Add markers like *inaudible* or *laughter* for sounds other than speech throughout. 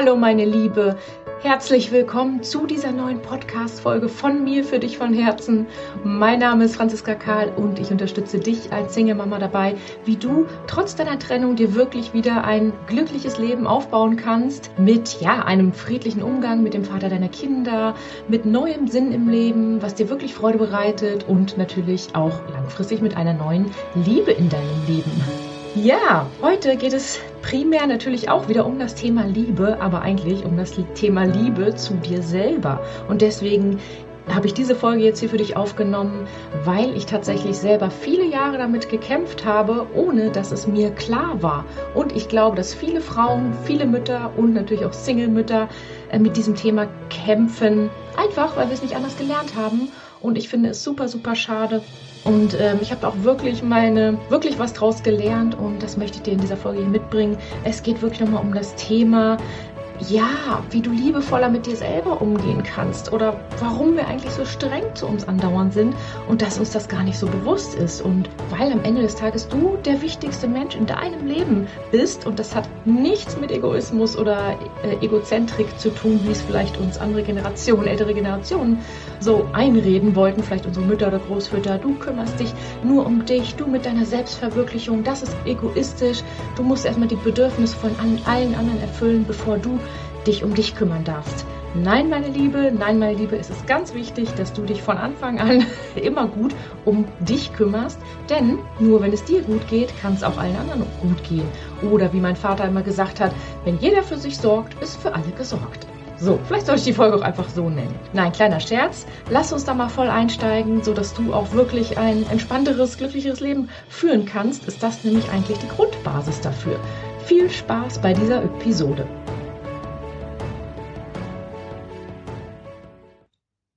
Hallo meine Liebe, herzlich willkommen zu dieser neuen Podcast-Folge von mir für dich von Herzen. Mein Name ist Franziska Karl und ich unterstütze dich als Single-Mama dabei, wie du trotz deiner Trennung dir wirklich wieder ein glückliches Leben aufbauen kannst mit ja einem friedlichen Umgang mit dem Vater deiner Kinder, mit neuem Sinn im Leben, was dir wirklich Freude bereitet und natürlich auch langfristig mit einer neuen Liebe in deinem Leben. Ja, heute geht es primär natürlich auch wieder um das Thema Liebe, aber eigentlich um das Thema Liebe zu dir selber. Und deswegen habe ich diese Folge jetzt hier für dich aufgenommen, weil ich tatsächlich selber viele Jahre damit gekämpft habe, ohne dass es mir klar war. Und ich glaube, dass viele Frauen, viele Mütter und natürlich auch Single-Mütter äh, mit diesem Thema kämpfen, einfach weil wir es nicht anders gelernt haben. Und ich finde es super, super schade, und ähm, ich habe auch wirklich meine, wirklich was draus gelernt und das möchte ich dir in dieser Folge hier mitbringen. Es geht wirklich nochmal um das Thema, ja, wie du liebevoller mit dir selber umgehen kannst oder warum wir eigentlich so streng zu uns andauernd sind und dass uns das gar nicht so bewusst ist und weil am Ende des Tages du der wichtigste Mensch in deinem Leben bist und das hat nichts mit Egoismus oder äh, Egozentrik zu tun, wie es vielleicht uns andere Generationen, ältere Generationen so einreden wollten, vielleicht unsere Mütter oder Großväter, du kümmerst dich nur um dich, du mit deiner Selbstverwirklichung, das ist egoistisch, du musst erstmal die Bedürfnisse von allen anderen erfüllen, bevor du dich um dich kümmern darfst. Nein, meine Liebe, nein, meine Liebe, es ist ganz wichtig, dass du dich von Anfang an *laughs* immer gut um dich kümmerst, denn nur wenn es dir gut geht, kann es auch allen anderen gut gehen. Oder wie mein Vater immer gesagt hat, wenn jeder für sich sorgt, ist für alle gesorgt. So, vielleicht soll ich die Folge auch einfach so nennen. Nein, kleiner Scherz. Lass uns da mal voll einsteigen, sodass du auch wirklich ein entspannteres, glücklicheres Leben führen kannst. Ist das nämlich eigentlich die Grundbasis dafür. Viel Spaß bei dieser Episode.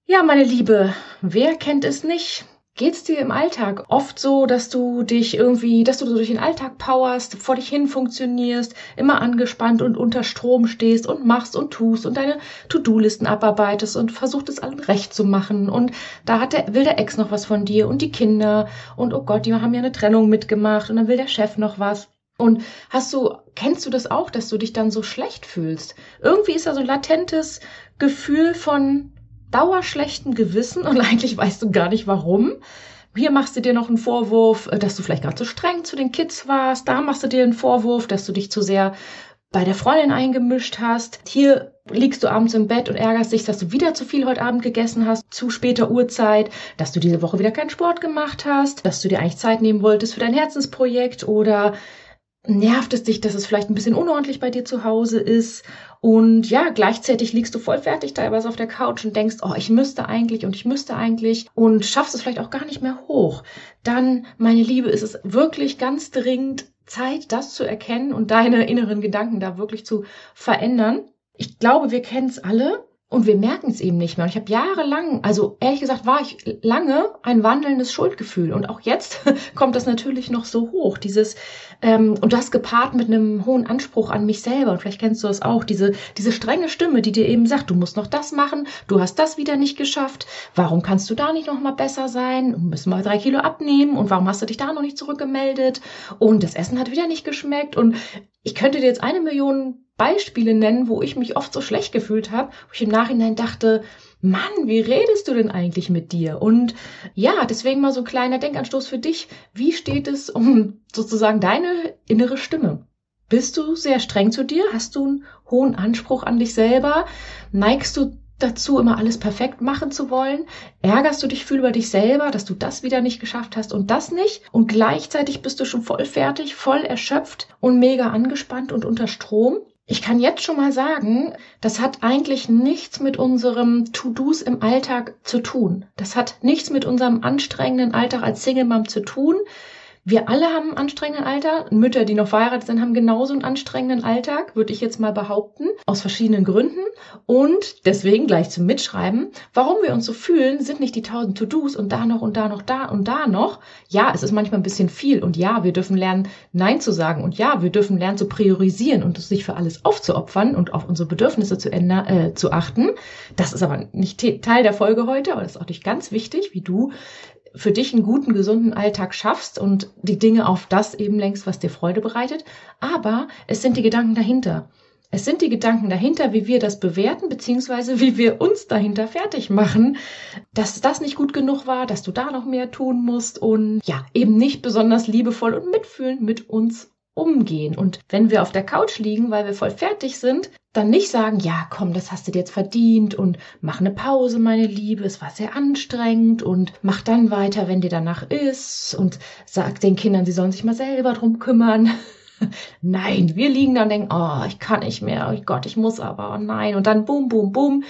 Ja, meine Liebe, wer kennt es nicht? Geht's dir im Alltag oft so, dass du dich irgendwie, dass du so durch den Alltag powerst, vor dich hin funktionierst, immer angespannt und unter Strom stehst und machst und tust und deine To-Do-Listen abarbeitest und versuchst es allen recht zu machen und da hat der, will der Ex noch was von dir und die Kinder und oh Gott, die haben ja eine Trennung mitgemacht und dann will der Chef noch was. Und hast du, kennst du das auch, dass du dich dann so schlecht fühlst? Irgendwie ist da so ein latentes Gefühl von, dauerschlechten Gewissen und *laughs* eigentlich weißt du gar nicht warum. Hier machst du dir noch einen Vorwurf, äh, dass du vielleicht gerade zu streng zu den Kids warst. Da machst du dir einen Vorwurf, dass du dich zu sehr bei der Freundin eingemischt hast. Hier liegst du abends im Bett und ärgerst dich, dass du wieder zu viel heute Abend gegessen hast, zu später Uhrzeit, dass du diese Woche wieder keinen Sport gemacht hast, dass du dir eigentlich Zeit nehmen wolltest für dein Herzensprojekt oder nervt es dich, dass es vielleicht ein bisschen unordentlich bei dir zu Hause ist und ja, gleichzeitig liegst du voll fertig teilweise auf der Couch und denkst, oh, ich müsste eigentlich und ich müsste eigentlich und schaffst es vielleicht auch gar nicht mehr hoch. Dann, meine Liebe, ist es wirklich ganz dringend Zeit, das zu erkennen und deine inneren Gedanken da wirklich zu verändern. Ich glaube, wir kennen es alle. Und wir merken es eben nicht mehr. Und ich habe jahrelang, also ehrlich gesagt, war ich lange ein wandelndes Schuldgefühl. Und auch jetzt *laughs* kommt das natürlich noch so hoch. Dieses, ähm, und das gepaart mit einem hohen Anspruch an mich selber. Und vielleicht kennst du das auch, diese, diese strenge Stimme, die dir eben sagt, du musst noch das machen, du hast das wieder nicht geschafft, warum kannst du da nicht noch mal besser sein? Musst mal drei Kilo abnehmen und warum hast du dich da noch nicht zurückgemeldet? Und das Essen hat wieder nicht geschmeckt. Und ich könnte dir jetzt eine Million Beispiele nennen, wo ich mich oft so schlecht gefühlt habe, wo ich im Nachhinein dachte, Mann, wie redest du denn eigentlich mit dir? Und ja, deswegen mal so ein kleiner Denkanstoß für dich. Wie steht es um sozusagen deine innere Stimme? Bist du sehr streng zu dir? Hast du einen hohen Anspruch an dich selber? Neigst du dazu, immer alles perfekt machen zu wollen? Ärgerst du dich viel über dich selber, dass du das wieder nicht geschafft hast und das nicht? Und gleichzeitig bist du schon voll fertig, voll erschöpft und mega angespannt und unter Strom? Ich kann jetzt schon mal sagen, das hat eigentlich nichts mit unserem To-Dos im Alltag zu tun. Das hat nichts mit unserem anstrengenden Alltag als Single Mom zu tun. Wir alle haben einen anstrengenden Alltag. Mütter, die noch verheiratet sind, haben genauso einen anstrengenden Alltag, würde ich jetzt mal behaupten, aus verschiedenen Gründen. Und deswegen gleich zum Mitschreiben, warum wir uns so fühlen, sind nicht die tausend To-Dos und da noch und da noch da und da noch. Ja, es ist manchmal ein bisschen viel und ja, wir dürfen lernen, Nein zu sagen und ja, wir dürfen lernen zu priorisieren und sich für alles aufzuopfern und auf unsere Bedürfnisse zu, ändern, äh, zu achten. Das ist aber nicht Teil der Folge heute, aber das ist auch nicht ganz wichtig, wie du für dich einen guten, gesunden Alltag schaffst und die Dinge auf das eben lenkst, was dir Freude bereitet. Aber es sind die Gedanken dahinter. Es sind die Gedanken dahinter, wie wir das bewerten, beziehungsweise wie wir uns dahinter fertig machen, dass das nicht gut genug war, dass du da noch mehr tun musst und ja, eben nicht besonders liebevoll und mitfühlend mit uns umgehen. Und wenn wir auf der Couch liegen, weil wir voll fertig sind, dann nicht sagen, ja, komm, das hast du dir jetzt verdient und mach eine Pause, meine Liebe, es war sehr anstrengend und mach dann weiter, wenn dir danach ist und sag den Kindern, sie sollen sich mal selber drum kümmern. *laughs* nein, wir liegen da und denken, oh, ich kann nicht mehr, oh Gott, ich muss aber, oh nein. Und dann boom, boom, boom,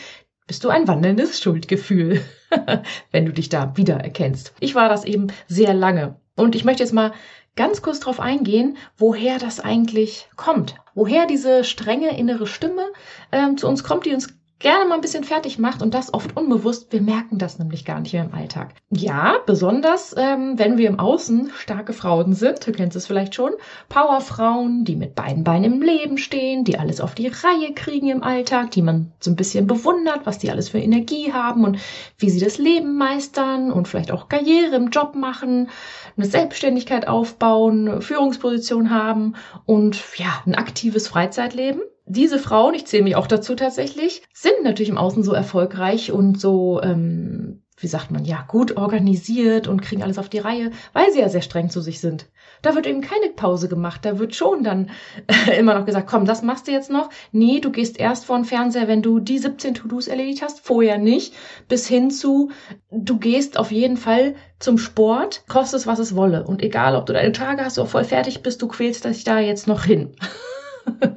bist du ein wandelndes Schuldgefühl, *laughs* wenn du dich da wiedererkennst. Ich war das eben sehr lange. Und ich möchte jetzt mal ganz kurz darauf eingehen, woher das eigentlich kommt. Woher diese strenge innere Stimme ähm, zu uns kommt, die uns gerne mal ein bisschen fertig macht und das oft unbewusst. Wir merken das nämlich gar nicht mehr im Alltag. Ja, besonders ähm, wenn wir im Außen starke Frauen sind, du kennst es vielleicht schon, Powerfrauen, die mit beiden Beinen im Leben stehen, die alles auf die Reihe kriegen im Alltag, die man so ein bisschen bewundert, was die alles für Energie haben und wie sie das Leben meistern und vielleicht auch Karriere im Job machen, eine Selbstständigkeit aufbauen, Führungsposition haben und ja, ein aktives Freizeitleben diese Frauen, ich zähle mich auch dazu tatsächlich, sind natürlich im Außen so erfolgreich und so, ähm, wie sagt man, ja, gut organisiert und kriegen alles auf die Reihe, weil sie ja sehr streng zu sich sind. Da wird eben keine Pause gemacht. Da wird schon dann *laughs* immer noch gesagt, komm, das machst du jetzt noch. Nee, du gehst erst vor den Fernseher, wenn du die 17 To-Dos erledigt hast, vorher nicht. Bis hin zu, du gehst auf jeden Fall zum Sport, kostet es, was es wolle. Und egal, ob du deine Tage hast oder voll fertig bist, du quälst dich da jetzt noch hin. *laughs*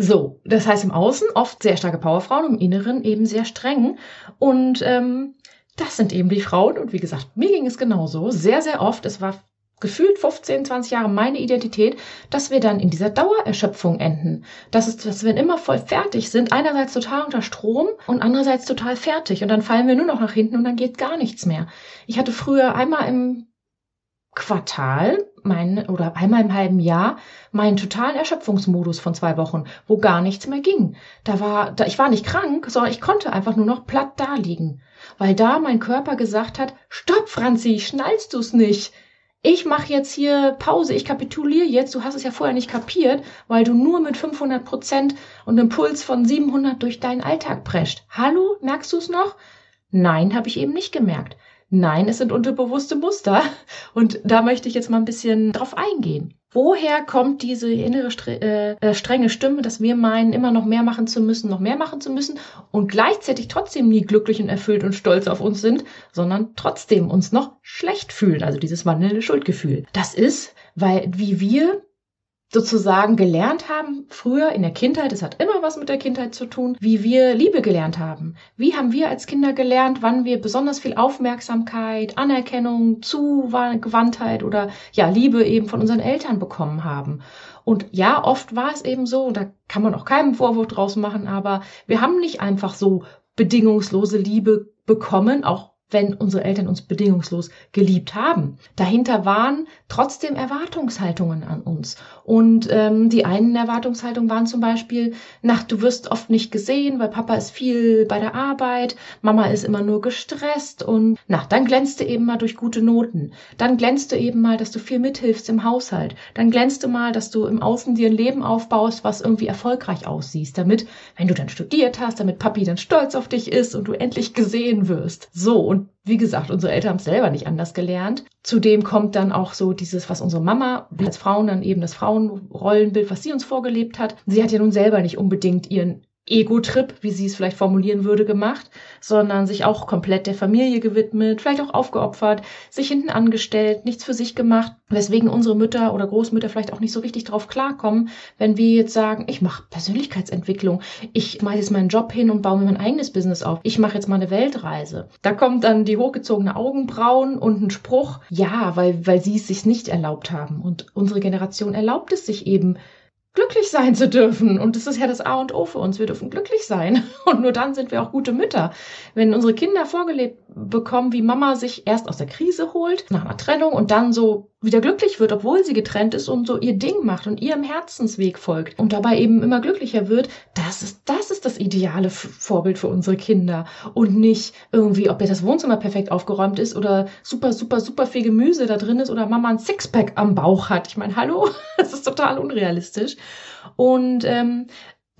So, das heißt im Außen oft sehr starke Powerfrauen, im Inneren eben sehr streng. Und ähm, das sind eben die Frauen. Und wie gesagt, mir ging es genauso. Sehr, sehr oft. Es war gefühlt 15, 20 Jahre meine Identität, dass wir dann in dieser Dauererschöpfung enden. Das ist, dass wir immer voll fertig sind, einerseits total unter Strom und andererseits total fertig. Und dann fallen wir nur noch nach hinten und dann geht gar nichts mehr. Ich hatte früher einmal im Quartal, mein, oder einmal im halben Jahr, meinen totalen Erschöpfungsmodus von zwei Wochen, wo gar nichts mehr ging. Da war, da, ich war nicht krank, sondern ich konnte einfach nur noch platt da liegen. Weil da mein Körper gesagt hat, stopp, Franzi, schnallst du's nicht? Ich mache jetzt hier Pause, ich kapituliere jetzt, du hast es ja vorher nicht kapiert, weil du nur mit 500 Prozent und einem Puls von 700 durch deinen Alltag prescht. Hallo, merkst du's noch? Nein, habe ich eben nicht gemerkt. Nein, es sind unterbewusste Muster. Und da möchte ich jetzt mal ein bisschen drauf eingehen. Woher kommt diese innere äh, äh, strenge Stimme, dass wir meinen, immer noch mehr machen zu müssen, noch mehr machen zu müssen und gleichzeitig trotzdem nie glücklich und erfüllt und stolz auf uns sind, sondern trotzdem uns noch schlecht fühlen, also dieses wandelnde Schuldgefühl. Das ist, weil wie wir sozusagen gelernt haben, früher in der Kindheit, es hat immer was mit der Kindheit zu tun, wie wir Liebe gelernt haben. Wie haben wir als Kinder gelernt, wann wir besonders viel Aufmerksamkeit, Anerkennung, Zugewandtheit oder ja, Liebe eben von unseren Eltern bekommen haben. Und ja, oft war es eben so, und da kann man auch keinen Vorwurf draus machen, aber wir haben nicht einfach so bedingungslose Liebe bekommen, auch wenn unsere Eltern uns bedingungslos geliebt haben. Dahinter waren trotzdem Erwartungshaltungen an uns. Und ähm, die einen Erwartungshaltungen waren zum Beispiel, nach du wirst oft nicht gesehen, weil Papa ist viel bei der Arbeit, Mama ist immer nur gestresst und na, dann glänzte eben mal durch gute Noten. Dann glänzte eben mal, dass du viel mithilfst im Haushalt. Dann glänzte mal, dass du im Außen dir ein Leben aufbaust, was irgendwie erfolgreich aussiehst, damit, wenn du dann studiert hast, damit Papi dann stolz auf dich ist und du endlich gesehen wirst. So, und und wie gesagt, unsere Eltern haben es selber nicht anders gelernt. Zudem kommt dann auch so dieses, was unsere Mama als Frauen dann eben das Frauenrollenbild, was sie uns vorgelebt hat. Sie hat ja nun selber nicht unbedingt ihren Ego-Trip, wie sie es vielleicht formulieren würde, gemacht, sondern sich auch komplett der Familie gewidmet, vielleicht auch aufgeopfert, sich hinten angestellt, nichts für sich gemacht, weswegen unsere Mütter oder Großmütter vielleicht auch nicht so richtig drauf klarkommen, wenn wir jetzt sagen, ich mache Persönlichkeitsentwicklung, ich mache jetzt meinen Job hin und baue mir mein eigenes Business auf, ich mache jetzt mal eine Weltreise. Da kommt dann die hochgezogene Augenbrauen und ein Spruch, ja, weil, weil sie es sich nicht erlaubt haben. Und unsere Generation erlaubt es sich eben, glücklich sein zu dürfen. Und das ist ja das A und O für uns. Wir dürfen glücklich sein. *laughs* Und nur dann sind wir auch gute Mütter. Wenn unsere Kinder vorgelebt bekommen, wie Mama sich erst aus der Krise holt, nach einer Trennung und dann so wieder glücklich wird, obwohl sie getrennt ist und so ihr Ding macht und ihrem Herzensweg folgt und dabei eben immer glücklicher wird, das ist, das ist das ideale Vorbild für unsere Kinder. Und nicht irgendwie, ob jetzt das Wohnzimmer perfekt aufgeräumt ist oder super, super, super viel Gemüse da drin ist oder Mama ein Sixpack am Bauch hat. Ich meine, hallo, *laughs* das ist total unrealistisch. Und ähm,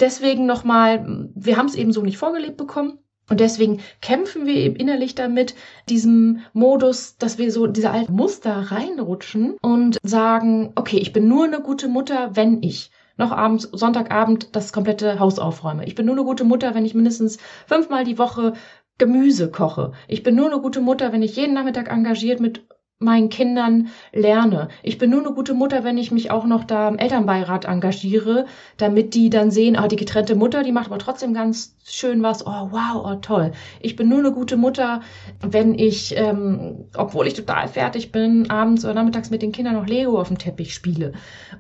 deswegen nochmal, wir haben es eben so nicht vorgelebt bekommen. Und deswegen kämpfen wir eben innerlich damit, diesem Modus, dass wir so diese alten Muster reinrutschen und sagen, okay, ich bin nur eine gute Mutter, wenn ich noch abends, Sonntagabend das komplette Haus aufräume. Ich bin nur eine gute Mutter, wenn ich mindestens fünfmal die Woche Gemüse koche. Ich bin nur eine gute Mutter, wenn ich jeden Nachmittag engagiert mit meinen Kindern lerne. Ich bin nur eine gute Mutter, wenn ich mich auch noch da im Elternbeirat engagiere, damit die dann sehen, ah, die getrennte Mutter, die macht aber trotzdem ganz schön was. Oh, wow, oh, toll. Ich bin nur eine gute Mutter, wenn ich, ähm, obwohl ich total fertig bin, abends oder nachmittags mit den Kindern noch Lego auf dem Teppich spiele.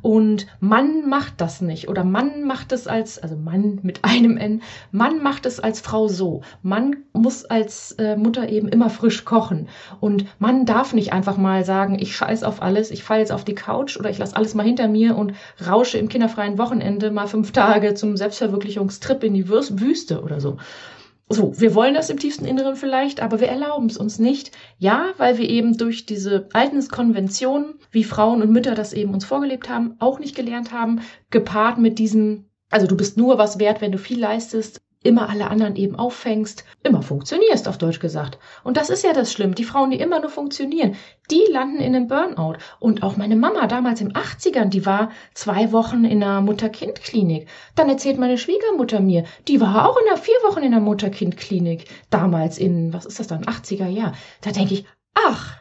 Und Mann macht das nicht. Oder Mann macht es als, also Mann mit einem N, Mann macht es als Frau so. Mann muss als äh, Mutter eben immer frisch kochen. Und Mann darf nicht einfach einfach mal sagen, ich scheiß auf alles, ich falle jetzt auf die Couch oder ich lasse alles mal hinter mir und rausche im kinderfreien Wochenende mal fünf Tage zum Selbstverwirklichungstrip in die Wüste oder so. So, wir wollen das im tiefsten Inneren vielleicht, aber wir erlauben es uns nicht. Ja, weil wir eben durch diese alten Konventionen, wie Frauen und Mütter das eben uns vorgelebt haben, auch nicht gelernt haben, gepaart mit diesem, also du bist nur was wert, wenn du viel leistest, immer alle anderen eben auffängst, immer funktionierst, auf Deutsch gesagt. Und das ist ja das Schlimme. Die Frauen, die immer nur funktionieren, die landen in einem Burnout. Und auch meine Mama damals im 80ern, die war zwei Wochen in einer Mutter-Kind-Klinik. Dann erzählt meine Schwiegermutter mir, die war auch in einer vier Wochen in einer Mutter-Kind-Klinik. Damals in, was ist das dann, 80er Jahr. Da denke ich, ach,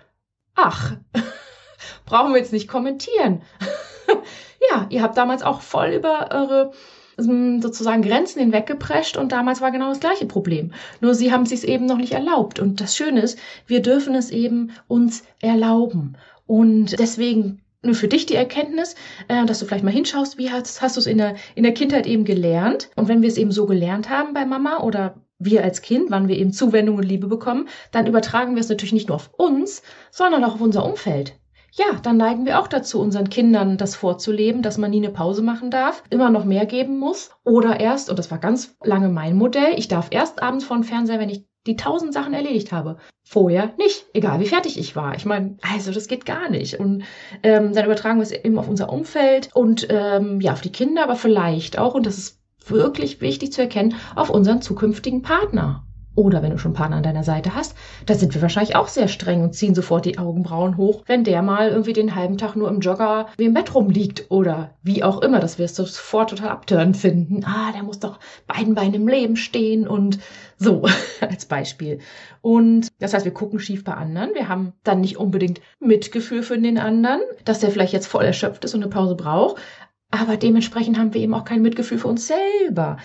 ach, *laughs* brauchen wir jetzt nicht kommentieren. *laughs* ja, ihr habt damals auch voll über eure sozusagen Grenzen hinweggeprescht und damals war genau das gleiche Problem. Nur sie haben es eben noch nicht erlaubt. Und das Schöne ist, wir dürfen es eben uns erlauben. Und deswegen nur für dich die Erkenntnis, äh, dass du vielleicht mal hinschaust, wie hast, hast du es in der, in der Kindheit eben gelernt? Und wenn wir es eben so gelernt haben bei Mama oder wir als Kind, wann wir eben Zuwendung und Liebe bekommen, dann übertragen wir es natürlich nicht nur auf uns, sondern auch auf unser Umfeld ja, dann neigen wir auch dazu, unseren Kindern das vorzuleben, dass man nie eine Pause machen darf, immer noch mehr geben muss. Oder erst, und das war ganz lange mein Modell, ich darf erst abends vor dem Fernseher, wenn ich die tausend Sachen erledigt habe. Vorher nicht, egal wie fertig ich war. Ich meine, also das geht gar nicht. Und ähm, dann übertragen wir es eben auf unser Umfeld und ähm, ja, auf die Kinder, aber vielleicht auch, und das ist wirklich wichtig zu erkennen, auf unseren zukünftigen Partner. Oder wenn du schon einen Partner an deiner Seite hast, da sind wir wahrscheinlich auch sehr streng und ziehen sofort die Augenbrauen hoch, wenn der mal irgendwie den halben Tag nur im Jogger wie im Bett rumliegt oder wie auch immer, dass wir es sofort total abtören finden. Ah, der muss doch beiden Beinen im Leben stehen und so *laughs* als Beispiel. Und das heißt, wir gucken schief bei anderen. Wir haben dann nicht unbedingt Mitgefühl für den anderen, dass der vielleicht jetzt voll erschöpft ist und eine Pause braucht. Aber dementsprechend haben wir eben auch kein Mitgefühl für uns selber,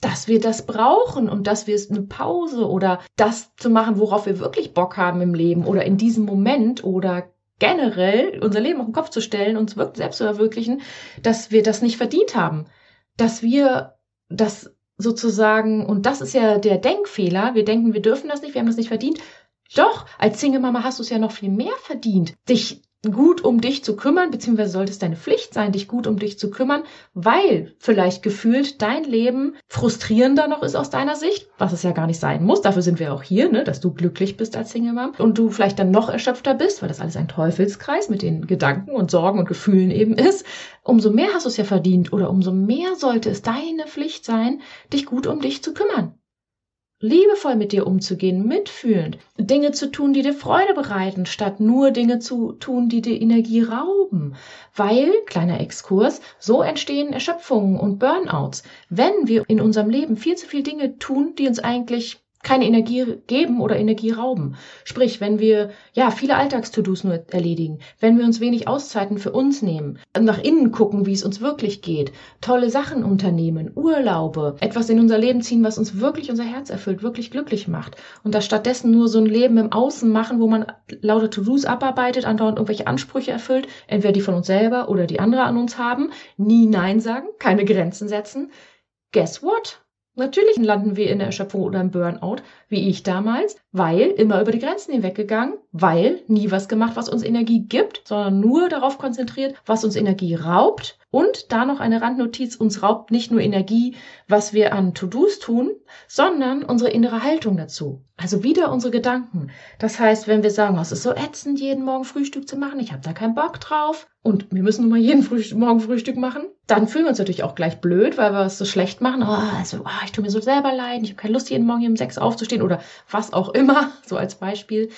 dass wir das brauchen und dass wir es eine Pause oder das zu machen, worauf wir wirklich Bock haben im Leben oder in diesem Moment oder generell unser Leben auf den Kopf zu stellen, uns selbst zu verwirklichen, dass wir das nicht verdient haben. Dass wir das sozusagen, und das ist ja der Denkfehler, wir denken, wir dürfen das nicht, wir haben das nicht verdient. Doch, als Single-Mama hast du es ja noch viel mehr verdient, dich gut um dich zu kümmern, beziehungsweise sollte es deine Pflicht sein, dich gut um dich zu kümmern, weil vielleicht gefühlt dein Leben frustrierender noch ist aus deiner Sicht, was es ja gar nicht sein muss. Dafür sind wir auch hier, ne, dass du glücklich bist als Single Mom und du vielleicht dann noch erschöpfter bist, weil das alles ein Teufelskreis mit den Gedanken und Sorgen und Gefühlen eben ist. Umso mehr hast du es ja verdient oder umso mehr sollte es deine Pflicht sein, dich gut um dich zu kümmern liebevoll mit dir umzugehen, mitfühlend, Dinge zu tun, die dir Freude bereiten, statt nur Dinge zu tun, die dir Energie rauben. Weil, kleiner Exkurs, so entstehen Erschöpfungen und Burnouts. Wenn wir in unserem Leben viel zu viel Dinge tun, die uns eigentlich keine Energie geben oder Energie rauben. Sprich, wenn wir ja viele Alltags-To-Dos nur erledigen, wenn wir uns wenig Auszeiten für uns nehmen, nach innen gucken, wie es uns wirklich geht, tolle Sachen unternehmen, Urlaube, etwas in unser Leben ziehen, was uns wirklich unser Herz erfüllt, wirklich glücklich macht und das stattdessen nur so ein Leben im Außen machen, wo man lauter To-Dos abarbeitet, andauernd irgendwelche Ansprüche erfüllt, entweder die von uns selber oder die andere an uns haben, nie Nein sagen, keine Grenzen setzen. Guess what? Natürlich landen wir in der Erschöpfung oder im Burnout, wie ich damals, weil immer über die Grenzen hinweggegangen, weil nie was gemacht, was uns Energie gibt, sondern nur darauf konzentriert, was uns Energie raubt. Und da noch eine Randnotiz, uns raubt nicht nur Energie, was wir an To-Dos tun, sondern unsere innere Haltung dazu. Also wieder unsere Gedanken. Das heißt, wenn wir sagen, oh, es ist so ätzend, jeden Morgen Frühstück zu machen, ich habe da keinen Bock drauf, und wir müssen nun mal jeden Frühstück, Morgen Frühstück machen, dann fühlen wir uns natürlich auch gleich blöd, weil wir es so schlecht machen. Oh, also, oh, ich tue mir so selber leid, ich habe keine Lust, jeden Morgen um sechs aufzustehen oder was auch immer, so als Beispiel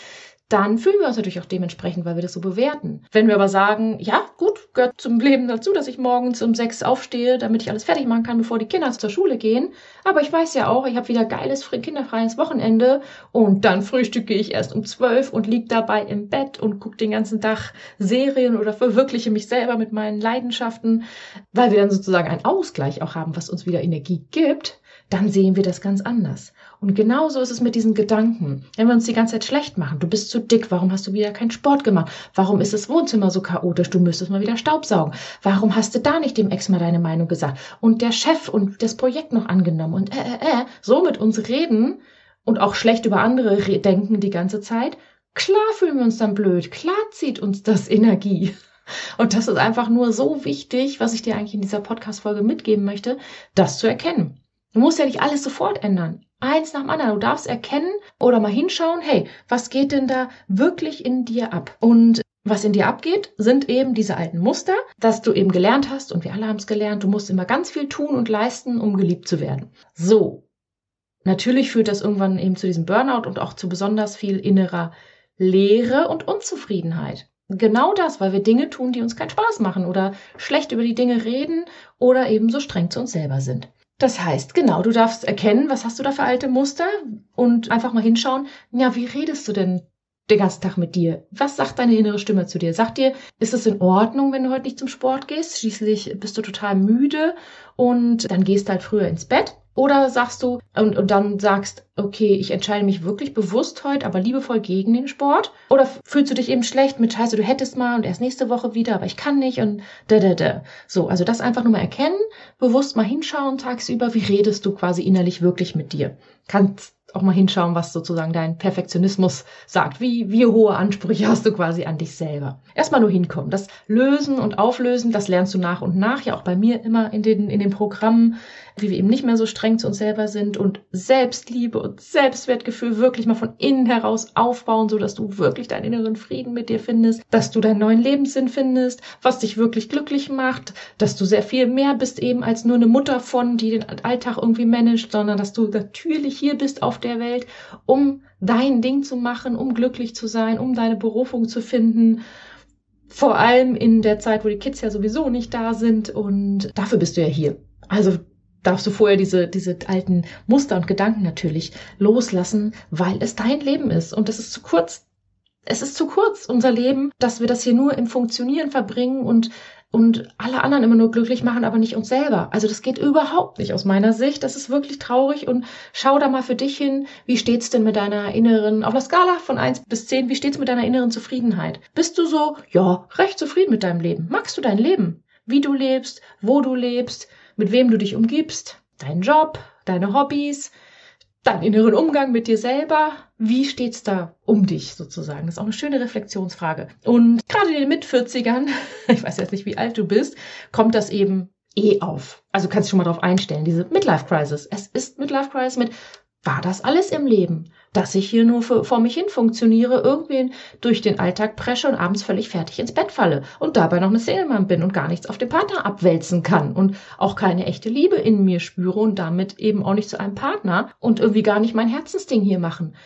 dann fühlen wir uns natürlich auch dementsprechend, weil wir das so bewerten. Wenn wir aber sagen, ja, gut, gehört zum Leben dazu, dass ich morgens um sechs aufstehe, damit ich alles fertig machen kann, bevor die Kinder zur Schule gehen. Aber ich weiß ja auch, ich habe wieder geiles, kinderfreies Wochenende und dann frühstücke ich erst um zwölf und lieg dabei im Bett und gucke den ganzen Tag Serien oder verwirkliche mich selber mit meinen Leidenschaften, weil wir dann sozusagen einen Ausgleich auch haben, was uns wieder Energie gibt dann sehen wir das ganz anders. Und genauso ist es mit diesen Gedanken. Wenn wir uns die ganze Zeit schlecht machen, du bist zu dick, warum hast du wieder keinen Sport gemacht? Warum ist das Wohnzimmer so chaotisch? Du müsstest mal wieder Staubsaugen. Warum hast du da nicht dem Ex mal deine Meinung gesagt? Und der Chef und das Projekt noch angenommen und äh, äh, äh, so mit uns reden und auch schlecht über andere denken die ganze Zeit. Klar fühlen wir uns dann blöd. Klar zieht uns das Energie. Und das ist einfach nur so wichtig, was ich dir eigentlich in dieser Podcast-Folge mitgeben möchte, das zu erkennen. Du musst ja nicht alles sofort ändern. Eins nach dem anderen. Du darfst erkennen oder mal hinschauen, hey, was geht denn da wirklich in dir ab? Und was in dir abgeht, sind eben diese alten Muster, dass du eben gelernt hast, und wir alle haben es gelernt, du musst immer ganz viel tun und leisten, um geliebt zu werden. So. Natürlich führt das irgendwann eben zu diesem Burnout und auch zu besonders viel innerer Leere und Unzufriedenheit. Genau das, weil wir Dinge tun, die uns keinen Spaß machen oder schlecht über die Dinge reden oder eben so streng zu uns selber sind. Das heißt, genau, du darfst erkennen, was hast du da für alte Muster? Und einfach mal hinschauen, ja, wie redest du denn den ganzen Tag mit dir? Was sagt deine innere Stimme zu dir? Sagt dir, ist es in Ordnung, wenn du heute nicht zum Sport gehst? Schließlich bist du total müde und dann gehst halt früher ins Bett. Oder sagst du und, und dann sagst, okay, ich entscheide mich wirklich bewusst heute, aber liebevoll gegen den Sport? Oder fühlst du dich eben schlecht mit Scheiße, du hättest mal und erst nächste Woche wieder, aber ich kann nicht und da, da, da. So, also das einfach nur mal erkennen, bewusst mal hinschauen tagsüber, wie redest du quasi innerlich wirklich mit dir? Kannst auch mal hinschauen, was sozusagen dein Perfektionismus sagt. Wie, wie hohe Ansprüche hast du quasi an dich selber? Erstmal nur hinkommen. Das Lösen und Auflösen, das lernst du nach und nach, ja auch bei mir immer in den, in den Programmen, wie wir eben nicht mehr so streng zu uns selber sind und Selbstliebe und Selbstwertgefühl wirklich mal von innen heraus aufbauen, so dass du wirklich deinen inneren Frieden mit dir findest, dass du deinen neuen Lebenssinn findest, was dich wirklich glücklich macht, dass du sehr viel mehr bist eben als nur eine Mutter von, die den Alltag irgendwie managt, sondern dass du natürlich hier bist auf der Welt, um dein Ding zu machen, um glücklich zu sein, um deine Berufung zu finden. Vor allem in der Zeit, wo die Kids ja sowieso nicht da sind und dafür bist du ja hier. Also darfst du vorher diese, diese alten Muster und Gedanken natürlich loslassen, weil es dein Leben ist. Und es ist zu kurz. Es ist zu kurz, unser Leben, dass wir das hier nur im Funktionieren verbringen und, und alle anderen immer nur glücklich machen, aber nicht uns selber. Also das geht überhaupt nicht aus meiner Sicht. Das ist wirklich traurig und schau da mal für dich hin. Wie steht's denn mit deiner inneren, auf einer Skala von eins bis zehn, wie steht's mit deiner inneren Zufriedenheit? Bist du so, ja, recht zufrieden mit deinem Leben? Magst du dein Leben? Wie du lebst, wo du lebst? Mit wem du dich umgibst, deinen Job, deine Hobbys, deinen inneren Umgang mit dir selber. Wie steht's da um dich sozusagen? Das ist auch eine schöne Reflexionsfrage. Und gerade in den Mit-40ern, *laughs* ich weiß jetzt nicht, wie alt du bist, kommt das eben eh auf. Also kannst du schon mal darauf einstellen, diese Midlife Crisis. Es ist Midlife Crisis mit, war das alles im Leben? Dass ich hier nur vor mich hin funktioniere, irgendwie durch den Alltag presche und abends völlig fertig ins Bett falle und dabei noch eine Single-Mann bin und gar nichts auf den Partner abwälzen kann und auch keine echte Liebe in mir spüre und damit eben auch nicht zu einem Partner und irgendwie gar nicht mein Herzensding hier machen.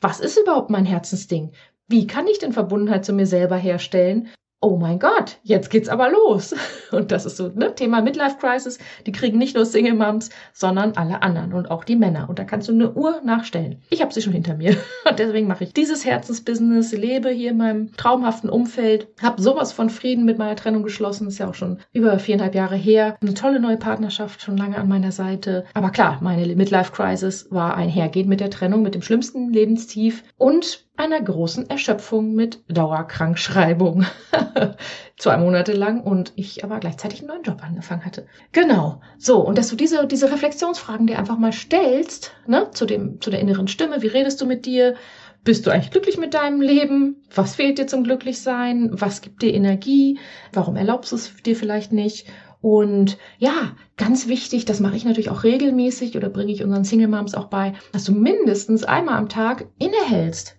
Was ist überhaupt mein Herzensding? Wie kann ich denn Verbundenheit zu mir selber herstellen? Oh mein Gott, jetzt geht's aber los. *laughs* Und das ist so, ne, Thema Midlife Crisis. Die kriegen nicht nur Single Moms, sondern alle anderen und auch die Männer. Und da kannst du eine Uhr nachstellen. Ich habe sie schon hinter mir. *laughs* Und deswegen mache ich dieses Herzensbusiness, lebe hier in meinem traumhaften Umfeld, habe sowas von Frieden mit meiner Trennung geschlossen. Ist ja auch schon über viereinhalb Jahre her. Eine tolle neue Partnerschaft, schon lange an meiner Seite. Aber klar, meine Midlife Crisis war einhergehend mit der Trennung, mit dem schlimmsten Lebenstief und einer großen Erschöpfung mit Dauerkrankschreibung. *laughs* Zwei Monate lang und ich aber gleichzeitig einen neuen Job angefangen hatte. Genau. So, und dass du diese, diese Reflexionsfragen dir einfach mal stellst, ne, zu dem, zu der inneren Stimme. Wie redest du mit dir? Bist du eigentlich glücklich mit deinem Leben? Was fehlt dir zum Glücklichsein? Was gibt dir Energie? Warum erlaubst du es dir vielleicht nicht? Und ja, ganz wichtig, das mache ich natürlich auch regelmäßig oder bringe ich unseren Single Moms auch bei, dass du mindestens einmal am Tag innehältst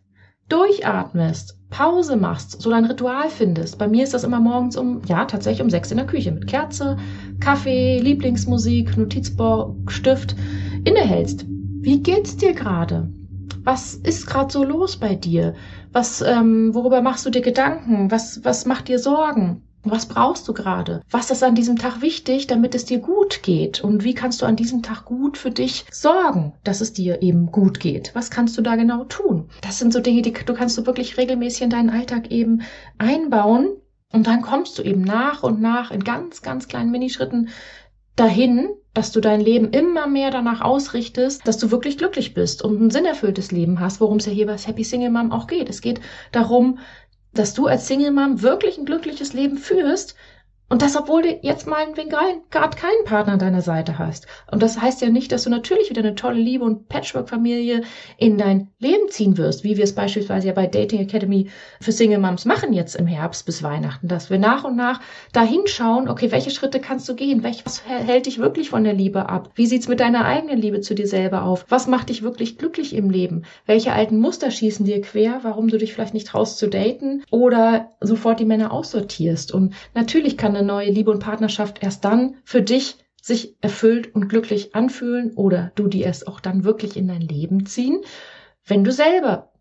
durchatmest Pause machst, so dein Ritual findest. Bei mir ist das immer morgens um, ja, tatsächlich um sechs in der Küche mit Kerze, Kaffee, Lieblingsmusik, Notizbuch, Stift innehältst. Wie geht's dir gerade? Was ist gerade so los bei dir? Was, ähm, worüber machst du dir Gedanken? Was, was macht dir Sorgen? Was brauchst du gerade? Was ist an diesem Tag wichtig, damit es dir gut geht? Und wie kannst du an diesem Tag gut für dich sorgen, dass es dir eben gut geht? Was kannst du da genau tun? Das sind so Dinge, die du kannst du wirklich regelmäßig in deinen Alltag eben einbauen. Und dann kommst du eben nach und nach in ganz, ganz kleinen Minischritten dahin, dass du dein Leben immer mehr danach ausrichtest, dass du wirklich glücklich bist und ein sinnerfülltes Leben hast, worum es ja hier bei Happy Single Mom auch geht. Es geht darum, dass du als Single Mom wirklich ein glückliches Leben führst, und das, obwohl du jetzt mal gerade keinen Partner an deiner Seite hast. Und das heißt ja nicht, dass du natürlich wieder eine tolle Liebe und Patchwork-Familie in dein Leben ziehen wirst, wie wir es beispielsweise ja bei Dating Academy für Single Moms machen jetzt im Herbst bis Weihnachten, dass wir nach und nach da hinschauen, okay, welche Schritte kannst du gehen? Was hält dich wirklich von der Liebe ab? Wie sieht's mit deiner eigenen Liebe zu dir selber auf? Was macht dich wirklich glücklich im Leben? Welche alten Muster schießen dir quer, warum du dich vielleicht nicht traust zu daten oder sofort die Männer aussortierst? Und natürlich kann eine neue Liebe und Partnerschaft erst dann für dich sich erfüllt und glücklich anfühlen oder du die es auch dann wirklich in dein Leben ziehen, wenn du selber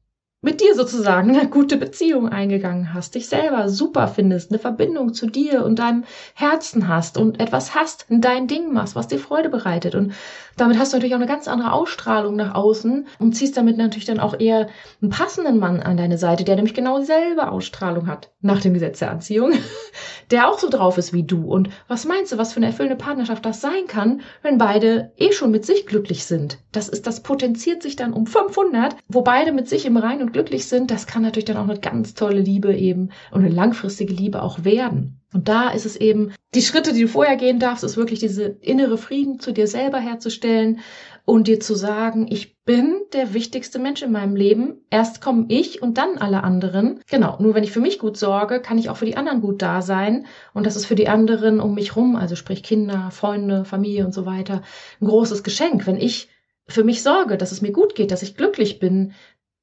mit dir sozusagen eine gute Beziehung eingegangen hast, dich selber super findest, eine Verbindung zu dir und deinem Herzen hast und etwas hast, dein Ding machst, was dir Freude bereitet. Und damit hast du natürlich auch eine ganz andere Ausstrahlung nach außen und ziehst damit natürlich dann auch eher einen passenden Mann an deine Seite, der nämlich genau dieselbe Ausstrahlung hat, nach dem Gesetz der Anziehung, *laughs* der auch so drauf ist wie du. Und was meinst du, was für eine erfüllende Partnerschaft das sein kann, wenn beide eh schon mit sich glücklich sind? Das ist, das potenziert sich dann um 500, wo beide mit sich im Reinen und glücklich sind, das kann natürlich dann auch eine ganz tolle Liebe eben und eine langfristige Liebe auch werden. Und da ist es eben, die Schritte, die du vorher gehen darfst, ist wirklich diese innere Frieden zu dir selber herzustellen und dir zu sagen, ich bin der wichtigste Mensch in meinem Leben. Erst komme ich und dann alle anderen. Genau, nur wenn ich für mich gut sorge, kann ich auch für die anderen gut da sein. Und das ist für die anderen um mich rum, also sprich Kinder, Freunde, Familie und so weiter, ein großes Geschenk. Wenn ich für mich sorge, dass es mir gut geht, dass ich glücklich bin,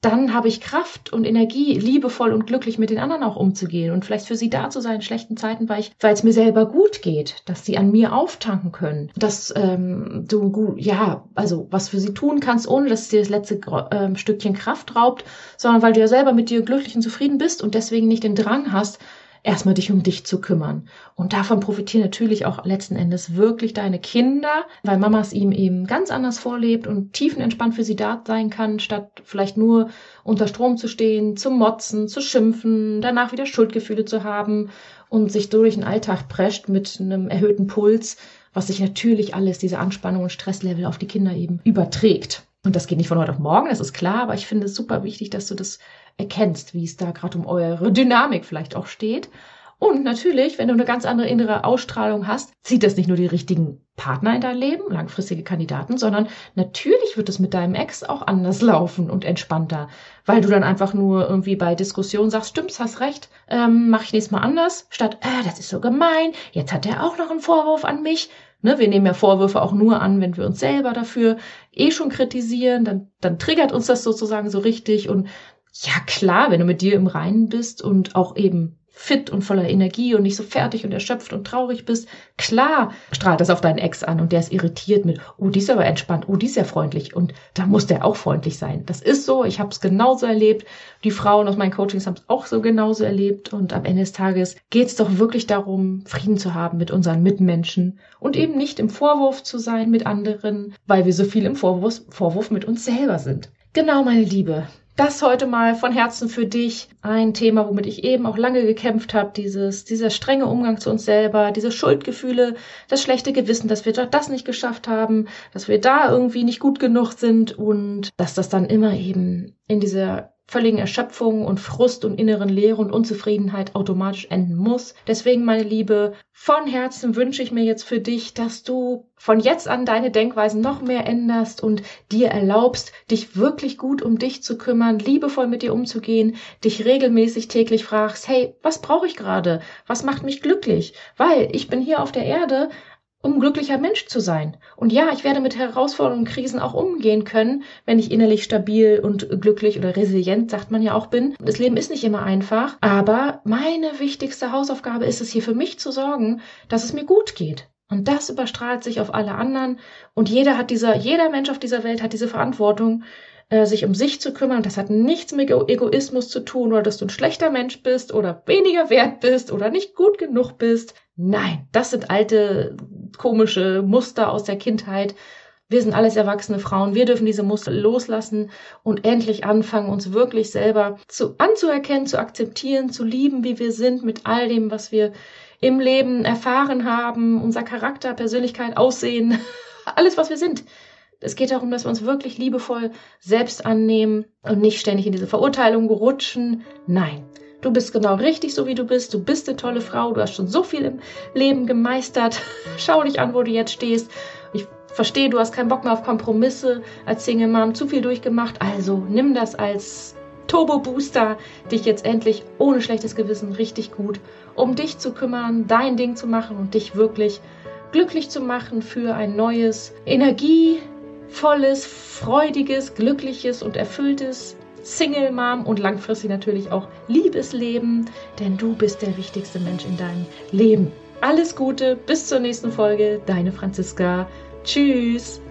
dann habe ich Kraft und Energie, liebevoll und glücklich mit den anderen auch umzugehen und vielleicht für sie da zu sein in schlechten Zeiten, weil ich, weil es mir selber gut geht, dass sie an mir auftanken können, dass ähm, du gut, ja, also was für sie tun kannst, ohne dass es dir das letzte ähm, Stückchen Kraft raubt, sondern weil du ja selber mit dir glücklich und zufrieden bist und deswegen nicht den Drang hast, erstmal dich um dich zu kümmern. Und davon profitieren natürlich auch letzten Endes wirklich deine Kinder, weil Mama es ihm eben ganz anders vorlebt und tiefenentspannt für sie da sein kann, statt vielleicht nur unter Strom zu stehen, zu motzen, zu schimpfen, danach wieder Schuldgefühle zu haben und sich durch den Alltag prescht mit einem erhöhten Puls, was sich natürlich alles, diese Anspannung und Stresslevel auf die Kinder eben überträgt. Und das geht nicht von heute auf morgen, das ist klar, aber ich finde es super wichtig, dass du das erkennst, wie es da gerade um eure Dynamik vielleicht auch steht. Und natürlich, wenn du eine ganz andere innere Ausstrahlung hast, zieht das nicht nur die richtigen Partner in dein Leben, langfristige Kandidaten, sondern natürlich wird es mit deinem Ex auch anders laufen und entspannter, weil du dann einfach nur irgendwie bei Diskussionen sagst, stimmt's, hast recht, ähm, mach ich nächstes Mal anders, statt, äh, das ist so gemein, jetzt hat er auch noch einen Vorwurf an mich. Ne, wir nehmen ja Vorwürfe auch nur an, wenn wir uns selber dafür eh schon kritisieren, dann, dann triggert uns das sozusagen so richtig und ja, klar, wenn du mit dir im Reinen bist und auch eben fit und voller Energie und nicht so fertig und erschöpft und traurig bist, klar strahlt das auf deinen Ex an und der ist irritiert mit, oh, die ist aber entspannt, oh, die ist ja freundlich und da muss der auch freundlich sein. Das ist so, ich habe es genauso erlebt, die Frauen aus meinen Coachings haben es auch so genauso erlebt und am Ende des Tages geht es doch wirklich darum, Frieden zu haben mit unseren Mitmenschen und eben nicht im Vorwurf zu sein mit anderen, weil wir so viel im Vorwurf, Vorwurf mit uns selber sind. Genau, meine Liebe. Das heute mal von Herzen für dich. Ein Thema, womit ich eben auch lange gekämpft habe. Dieses, dieser strenge Umgang zu uns selber, diese Schuldgefühle, das schlechte Gewissen, dass wir das nicht geschafft haben, dass wir da irgendwie nicht gut genug sind und dass das dann immer eben in dieser völligen Erschöpfung und Frust und inneren Leere und Unzufriedenheit automatisch enden muss. Deswegen, meine Liebe, von Herzen wünsche ich mir jetzt für dich, dass du von jetzt an deine Denkweisen noch mehr änderst und dir erlaubst, dich wirklich gut um dich zu kümmern, liebevoll mit dir umzugehen, dich regelmäßig täglich fragst, hey, was brauche ich gerade? Was macht mich glücklich? Weil ich bin hier auf der Erde um glücklicher Mensch zu sein. Und ja, ich werde mit Herausforderungen und Krisen auch umgehen können, wenn ich innerlich stabil und glücklich oder resilient, sagt man ja auch, bin. Das Leben ist nicht immer einfach, aber meine wichtigste Hausaufgabe ist es hier für mich zu sorgen, dass es mir gut geht. Und das überstrahlt sich auf alle anderen. Und jeder hat dieser, jeder Mensch auf dieser Welt hat diese Verantwortung, äh, sich um sich zu kümmern. Das hat nichts mit Egoismus zu tun oder dass du ein schlechter Mensch bist oder weniger wert bist oder nicht gut genug bist. Nein, das sind alte komische Muster aus der Kindheit. Wir sind alles erwachsene Frauen. Wir dürfen diese Muster loslassen und endlich anfangen, uns wirklich selber zu, anzuerkennen, zu akzeptieren, zu lieben, wie wir sind, mit all dem, was wir im Leben erfahren haben, unser Charakter, Persönlichkeit, Aussehen, *laughs* alles, was wir sind. Es geht darum, dass wir uns wirklich liebevoll selbst annehmen und nicht ständig in diese Verurteilung rutschen. Nein, du bist genau richtig, so wie du bist. Du bist eine tolle Frau. Du hast schon so viel im Leben gemeistert. *laughs* Schau dich an, wo du jetzt stehst. Ich verstehe, du hast keinen Bock mehr auf Kompromisse als Single Mom, zu viel durchgemacht. Also nimm das als Turbo Booster, dich jetzt endlich ohne schlechtes Gewissen richtig gut um dich zu kümmern, dein Ding zu machen und dich wirklich glücklich zu machen für ein neues, energievolles, freudiges, glückliches und erfülltes Single Mom und langfristig natürlich auch Liebesleben, denn du bist der wichtigste Mensch in deinem Leben. Alles Gute, bis zur nächsten Folge, deine Franziska. Tschüss.